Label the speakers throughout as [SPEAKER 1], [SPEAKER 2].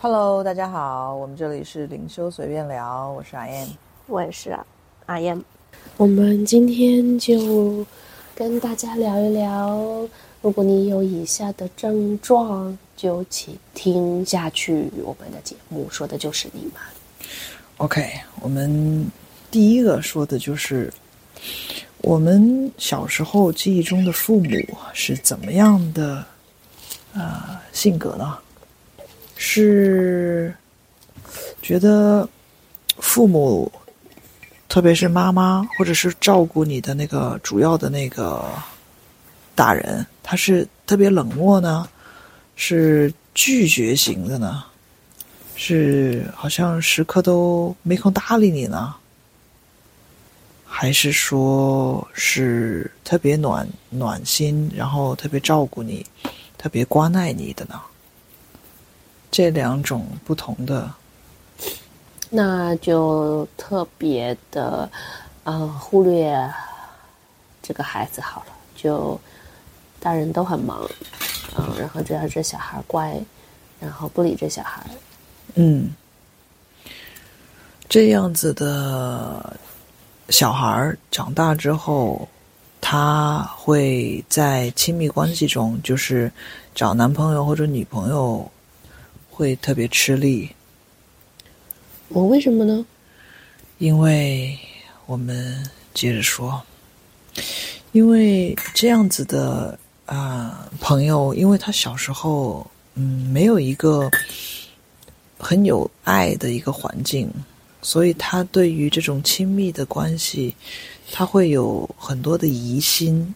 [SPEAKER 1] Hello，大家好，我们这里是灵修随便聊，我是阿燕，
[SPEAKER 2] 我也是啊，阿燕。我们今天就跟大家聊一聊，如果你有以下的症状，就请听下去。我们的节目说的就是你们。
[SPEAKER 1] OK，我们第一个说的就是我们小时候记忆中的父母是怎么样的啊性格呢？是觉得父母，特别是妈妈，或者是照顾你的那个主要的那个大人，他是特别冷漠呢，是拒绝型的呢，是好像时刻都没空搭理你呢，还是说是特别暖暖心，然后特别照顾你，特别关爱你的呢？这两种不同的，
[SPEAKER 2] 那就特别的，呃，忽略这个孩子好了。就大人都很忙，嗯，然后只要这小孩乖，然后不理这小孩。
[SPEAKER 1] 嗯，这样子的小孩长大之后，他会在亲密关系中，就是找男朋友或者女朋友。会特别吃力，
[SPEAKER 2] 我为什么呢？
[SPEAKER 1] 因为我们接着说，因为这样子的啊朋友，因为他小时候嗯没有一个很有爱的一个环境，所以他对于这种亲密的关系，他会有很多的疑心，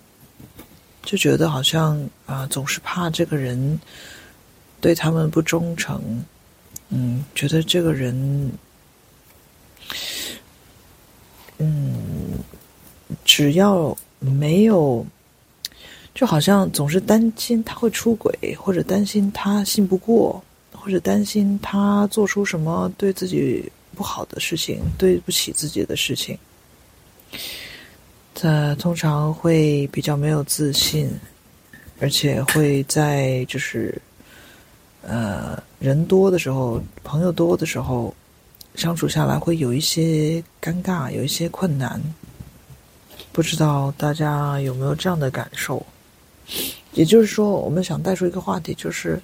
[SPEAKER 1] 就觉得好像啊总是怕这个人。对他们不忠诚，嗯，觉得这个人，嗯，只要没有，就好像总是担心他会出轨，或者担心他信不过，或者担心他做出什么对自己不好的事情，对不起自己的事情。他通常会比较没有自信，而且会在就是。呃，人多的时候，朋友多的时候，相处下来会有一些尴尬，有一些困难。不知道大家有没有这样的感受？也就是说，我们想带出一个话题，就是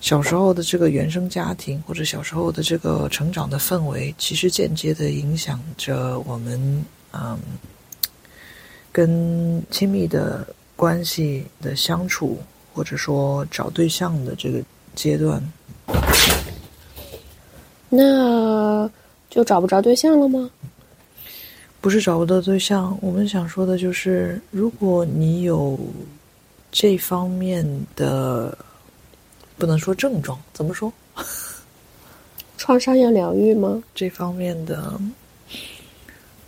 [SPEAKER 1] 小时候的这个原生家庭，或者小时候的这个成长的氛围，其实间接的影响着我们，嗯，跟亲密的关系的相处，或者说找对象的这个。阶段，
[SPEAKER 2] 那就找不着对象了吗？
[SPEAKER 1] 不是找不到对象，我们想说的就是，如果你有这方面的，不能说症状，怎么说？
[SPEAKER 2] 创伤要疗愈吗？
[SPEAKER 1] 这方面的，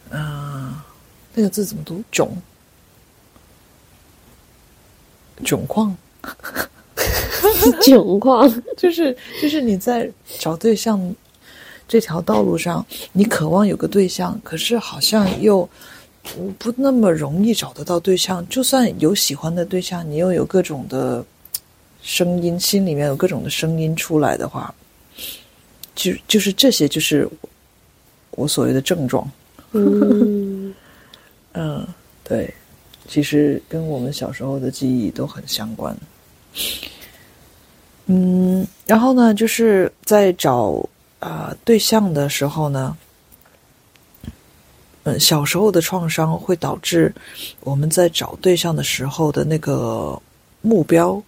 [SPEAKER 1] 嗯，那个字怎么读？窘，窘况。
[SPEAKER 2] 窘况
[SPEAKER 1] 就是就是你在找对象这条道路上，你渴望有个对象，可是好像又不那么容易找得到对象。就算有喜欢的对象，你又有各种的声音，心里面有各种的声音出来的话，就就是这些，就是我所谓的症状。
[SPEAKER 2] 嗯
[SPEAKER 1] 嗯，对，其实跟我们小时候的记忆都很相关。嗯，然后呢，就是在找啊对象的时候呢，嗯，小时候的创伤会导致我们在找对象的时候的那个目标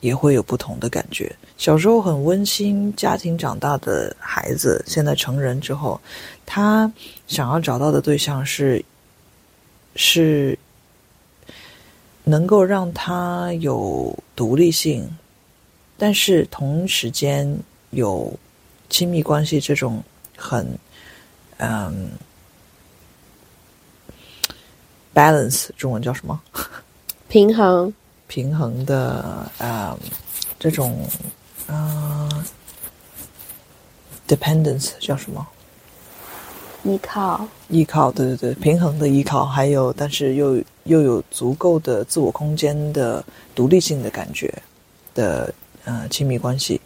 [SPEAKER 1] 也会有不同的感觉。小时候很温馨家庭长大的孩子，现在成人之后，他想要找到的对象是是能够让他有独立性。但是同时间有亲密关系这种很嗯 balance 中文叫什么？
[SPEAKER 2] 平衡
[SPEAKER 1] 平衡的啊这种啊 dependence 叫什么？
[SPEAKER 2] 依靠
[SPEAKER 1] 依靠对对对平衡的依靠，还有但是又又有足够的自我空间的独立性的感觉的。呃，亲密关系。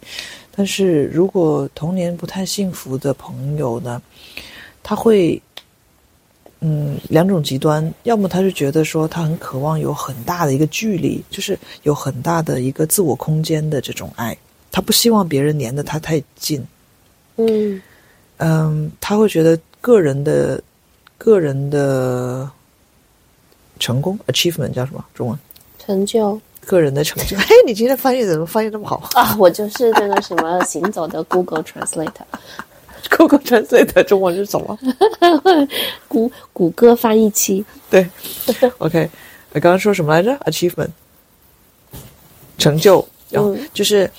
[SPEAKER 1] 但是如果童年不太幸福的朋友呢，他会，嗯，两种极端，要么他是觉得说他很渴望有很大的一个距离，就是有很大的一个自我空间的这种爱，他不希望别人黏得他太近。
[SPEAKER 2] 嗯。
[SPEAKER 1] 嗯，他会觉得个人的个人的成功 achievement 叫什么？中文？
[SPEAKER 2] 成就
[SPEAKER 1] 个人的成就。嘿，你今天翻译怎么翻译这么好
[SPEAKER 2] 啊！我就是这个什么行走的 Google
[SPEAKER 1] Translate，？Google Translate 的中文是什么？
[SPEAKER 2] 谷谷歌翻译器。
[SPEAKER 1] 对，OK，我刚刚说什么来着？achievement 成就，然就是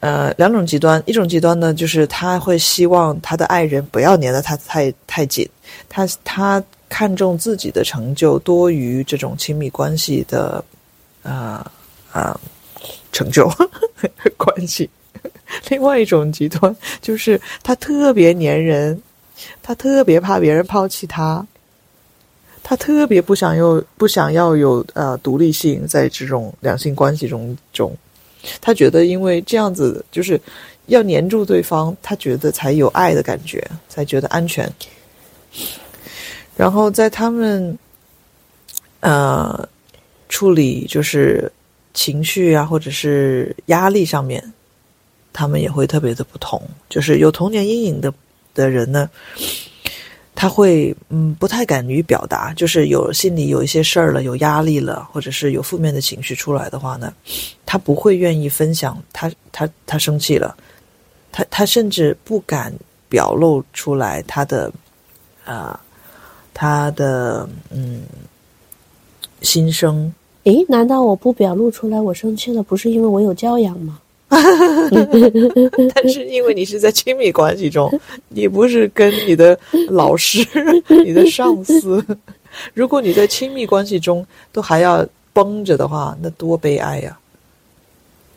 [SPEAKER 1] 呃两种极端，一种极端呢，就是他会希望他的爱人不要黏得他太太紧，他他看重自己的成就多于这种亲密关系的呃呃成就 关系。另外一种极端就是他特别粘人，他特别怕别人抛弃他，他特别不想有不想要有呃独立性，在这种两性关系中中，他觉得因为这样子就是要黏住对方，他觉得才有爱的感觉，才觉得安全。然后在他们呃处理就是情绪啊，或者是压力上面，他们也会特别的不同。就是有童年阴影的的人呢，他会嗯不太敢于表达，就是有心里有一些事儿了，有压力了，或者是有负面的情绪出来的话呢，他不会愿意分享他他他生气了，他他甚至不敢表露出来他的啊、他的嗯心声。
[SPEAKER 2] 诶，难道我不表露出来我生气了，不是因为我有教养吗？
[SPEAKER 1] 但是因为你是在亲密关系中，你不是跟你的老师、你的上司。如果你在亲密关系中都还要绷着的话，那多悲哀呀、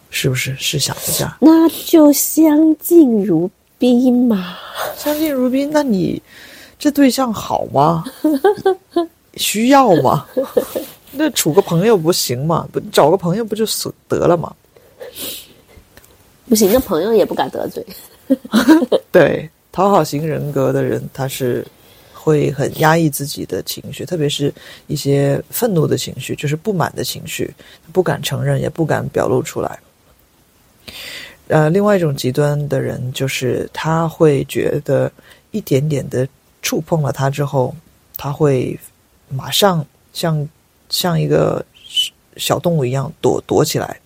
[SPEAKER 1] 是不是？试想一下，
[SPEAKER 2] 那就相敬如宾嘛。
[SPEAKER 1] 相敬如宾，那你这对象好吗？需要吗？那处个朋友不行吗？不找个朋友不就死得了吗？
[SPEAKER 2] 不行，那朋友也不敢得罪。
[SPEAKER 1] 对，讨好型人格的人，他是会很压抑自己的情绪，特别是一些愤怒的情绪，就是不满的情绪，不敢承认，也不敢表露出来。呃，另外一种极端的人，就是他会觉得一点点的触碰了他之后，他会马上像像一个小动物一样躲躲起来，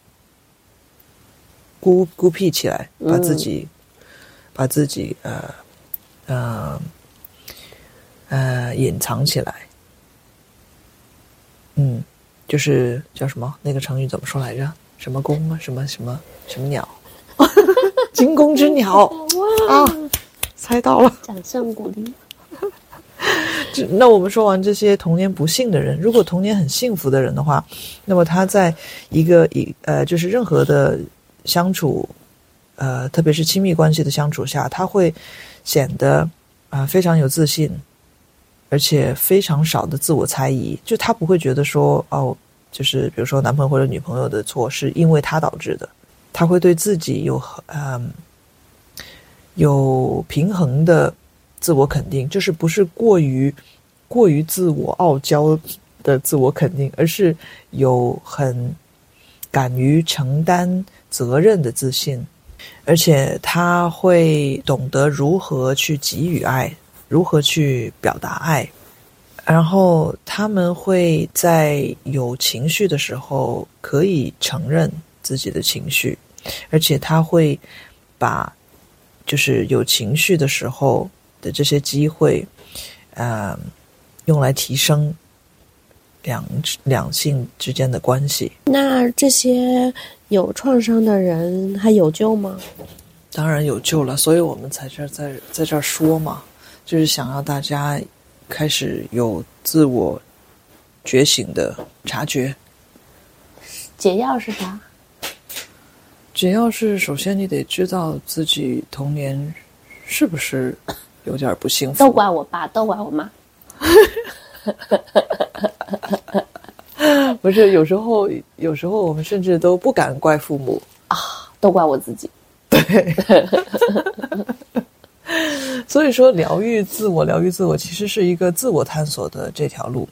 [SPEAKER 1] 孤孤僻起来，把自己、把自己呃呃呃隐藏起来。嗯，就是叫什么？那个成语怎么说来着？什么公啊？什么什么什么鸟？惊弓之鸟啊！猜到了。
[SPEAKER 2] 掌声鼓励。
[SPEAKER 1] 这那我们说完这些童年不幸的人，如果童年很幸福的人的话，那么他在一个一呃，就是任何的相处，呃，特别是亲密关系的相处下，他会显得啊、非常有自信，而且非常少的自我猜疑。就他不会觉得说哦，就是比如说男朋友或者女朋友的错是因为他导致的，他会对自己有嗯、有平衡的自我肯定，就是不是过于过于自我傲娇的自我肯定，而是有很敢于承担责任的自信，而且他会懂得如何去给予爱，如何去表达爱，然后他们会在有情绪的时候可以承认自己的情绪，而且他会把就是有情绪的时候的这些机会，呃，用来提升两两性之间的关系。
[SPEAKER 2] 那这些有创伤的人还有救吗？
[SPEAKER 1] 当然有救了，所以我们才这儿在在这儿说嘛，就是想让大家开始有自我觉醒的察觉。
[SPEAKER 2] 解药是啥？
[SPEAKER 1] 解药是首先你得知道自己童年是不是有点不幸福，
[SPEAKER 2] 都怪我爸，都怪我妈。
[SPEAKER 1] 不是有时候有时候我们甚至都不敢怪父母啊，
[SPEAKER 2] 都怪我自己。
[SPEAKER 1] 对。所以说，疗愈自我，疗愈自我，其实是一个自我探索的这条路。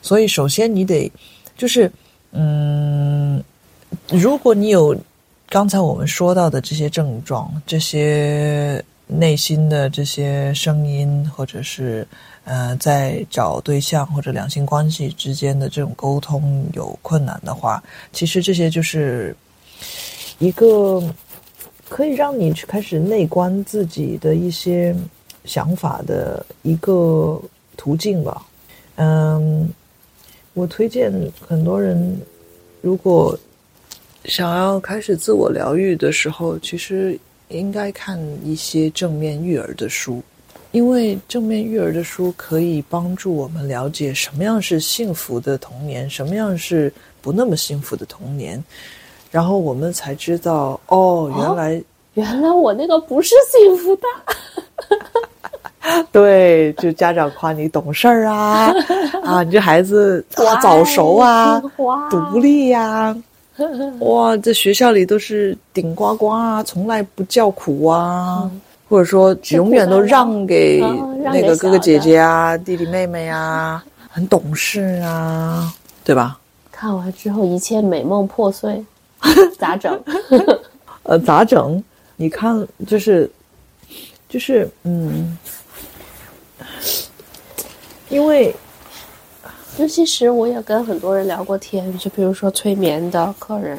[SPEAKER 1] 所以，首先你得，就是，嗯，如果你有刚才我们说到的这些症状，这些内心的这些声音，或者是呃，在找对象或者两性关系之间的这种沟通有困难的话，其实这些就是一个。可以让你去开始内观自己的一些想法的一个途径吧。嗯，我推荐很多人，如果想要开始自我疗愈的时候，其实应该看一些正面育儿的书，因为正面育儿的书可以帮助我们了解什么样是幸福的童年，什么样是不那么幸福的童年。然后我们才知道，哦，原来
[SPEAKER 2] 原来我那个不是幸福的。
[SPEAKER 1] 对，就家长夸你懂事儿啊，啊，你这孩子啊早熟啊，独立呀，哇，在学校里都是顶呱呱啊，从来不叫苦啊，或者说永远都让给那个哥哥姐姐啊、弟弟妹妹啊，很懂事啊，对吧？
[SPEAKER 2] 看完之后，一切美梦破碎。咋整？
[SPEAKER 1] 呃，咋整？你看，就是，就是，嗯，因为，
[SPEAKER 2] 尤其实我也跟很多人聊过天，就比如说催眠的客人，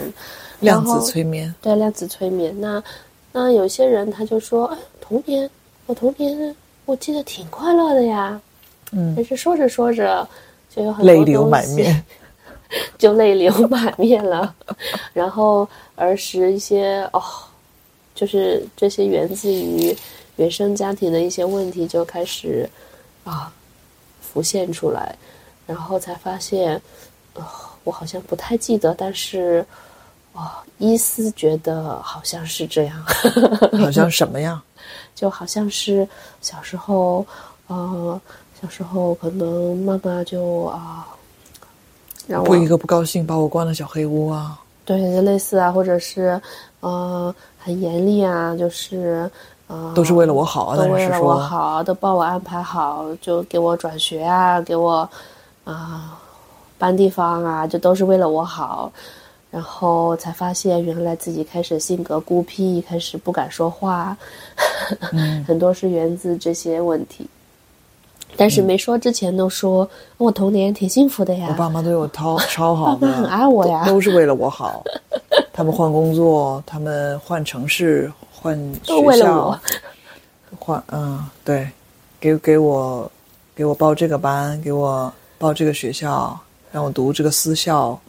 [SPEAKER 1] 量子催眠，
[SPEAKER 2] 对，量子催眠。那那有些人他就说，哎，童年，我童年我记得挺快乐的呀，嗯，但是说着说着就有很多
[SPEAKER 1] 泪流满面。
[SPEAKER 2] 就泪流满面了，然后儿时一些哦，就是这些源自于原生家庭的一些问题就开始啊浮现出来，然后才发现，呃，我好像不太记得，但是啊，伊思觉得好像是这样，
[SPEAKER 1] 好像什么呀？
[SPEAKER 2] 就好像是小时候，呃，小时候可能妈妈就啊。
[SPEAKER 1] 不一个不高兴，把我关了小黑屋啊！
[SPEAKER 2] 对，类似啊，或者是，呃，很严厉啊，就是，呃，
[SPEAKER 1] 都是为了我好啊，
[SPEAKER 2] 都为了我好，都帮我安排好，就给我转学啊，给我，啊，搬地方啊，这都是为了我好，然后才发现原来自己开始性格孤僻，开始不敢说话，很多是源自这些问题。但是没说之前都说我童年挺幸福的呀，
[SPEAKER 1] 我爸妈对我超超好，
[SPEAKER 2] 爸妈很爱我呀，
[SPEAKER 1] 都是为了我好。他们换工作，他们换城市，换学校，换嗯对，给给我给我报这个班，给我报这个学校，让我读这个私校，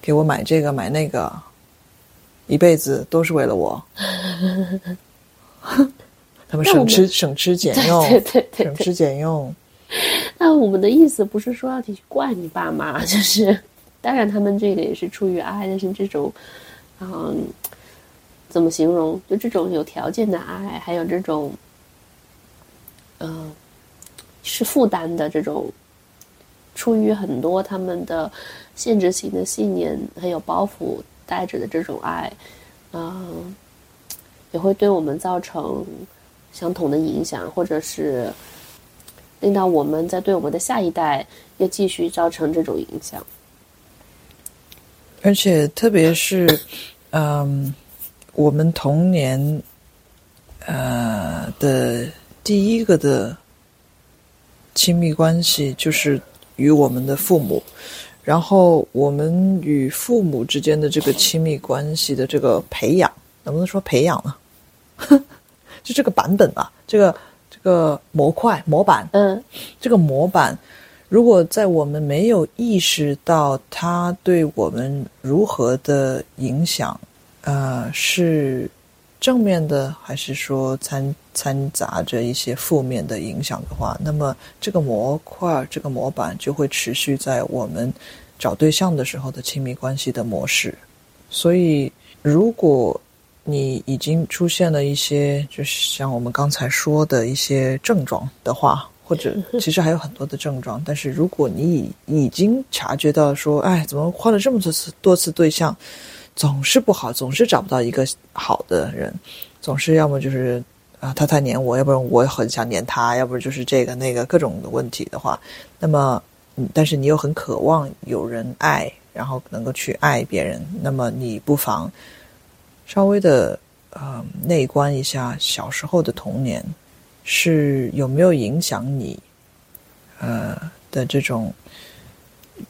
[SPEAKER 1] 给我买这个买那个，一辈子都是为了我。他们省吃省吃俭用，
[SPEAKER 2] 对对对，
[SPEAKER 1] 省吃俭用。
[SPEAKER 2] 那我们的意思不是说要去怪你爸妈，就是当然他们这个也是出于爱，但是这种，嗯，怎么形容？就这种有条件的爱，还有这种，嗯，是负担的这种，出于很多他们的限制性的信念还有包袱带着的这种爱，嗯，也会对我们造成。相同的影响，或者是令到我们在对我们的下一代又继续造成这种影响，
[SPEAKER 1] 而且特别是，嗯，我们童年，呃的第一个的亲密关系就是与我们的父母，然后我们与父母之间的这个亲密关系的这个培养，能不能说培养呢？就这个版本吧，这个这个模块模板，
[SPEAKER 2] 嗯，
[SPEAKER 1] 这个模板，如果在我们没有意识到它对我们如何的影响，呃，是正面的，还是说掺掺杂着一些负面的影响的话，那么这个模块这个模板就会持续在我们找对象的时候的亲密关系的模式。所以，如果你已经出现了一些，就是像我们刚才说的一些症状的话，或者其实还有很多的症状。但是如果你已已经察觉到说，哎，怎么换了这么多次多次对象，总是不好，总是找不到一个好的人，总是要么就是啊他太黏我，要不然我很想黏他，要不就是这个那个各种的问题的话，那么，但是你又很渴望有人爱，然后能够去爱别人，那么你不妨稍微的呃内观一下小时候的童年是有没有影响你呃的这种。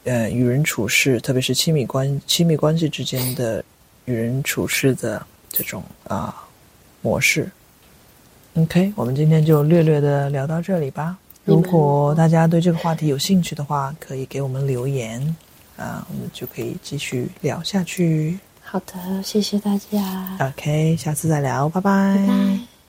[SPEAKER 1] 呃，与人处事，特别是亲密关亲密关系之间的与人处事的这种啊模式。OK，我们今天就略略的聊到这里吧。如果大家对这个话题有兴趣的话，可以给我们留言啊，我们就可以继续聊下去。
[SPEAKER 2] 好的，谢谢大家。
[SPEAKER 1] OK，下次再聊，拜拜。
[SPEAKER 2] 拜拜。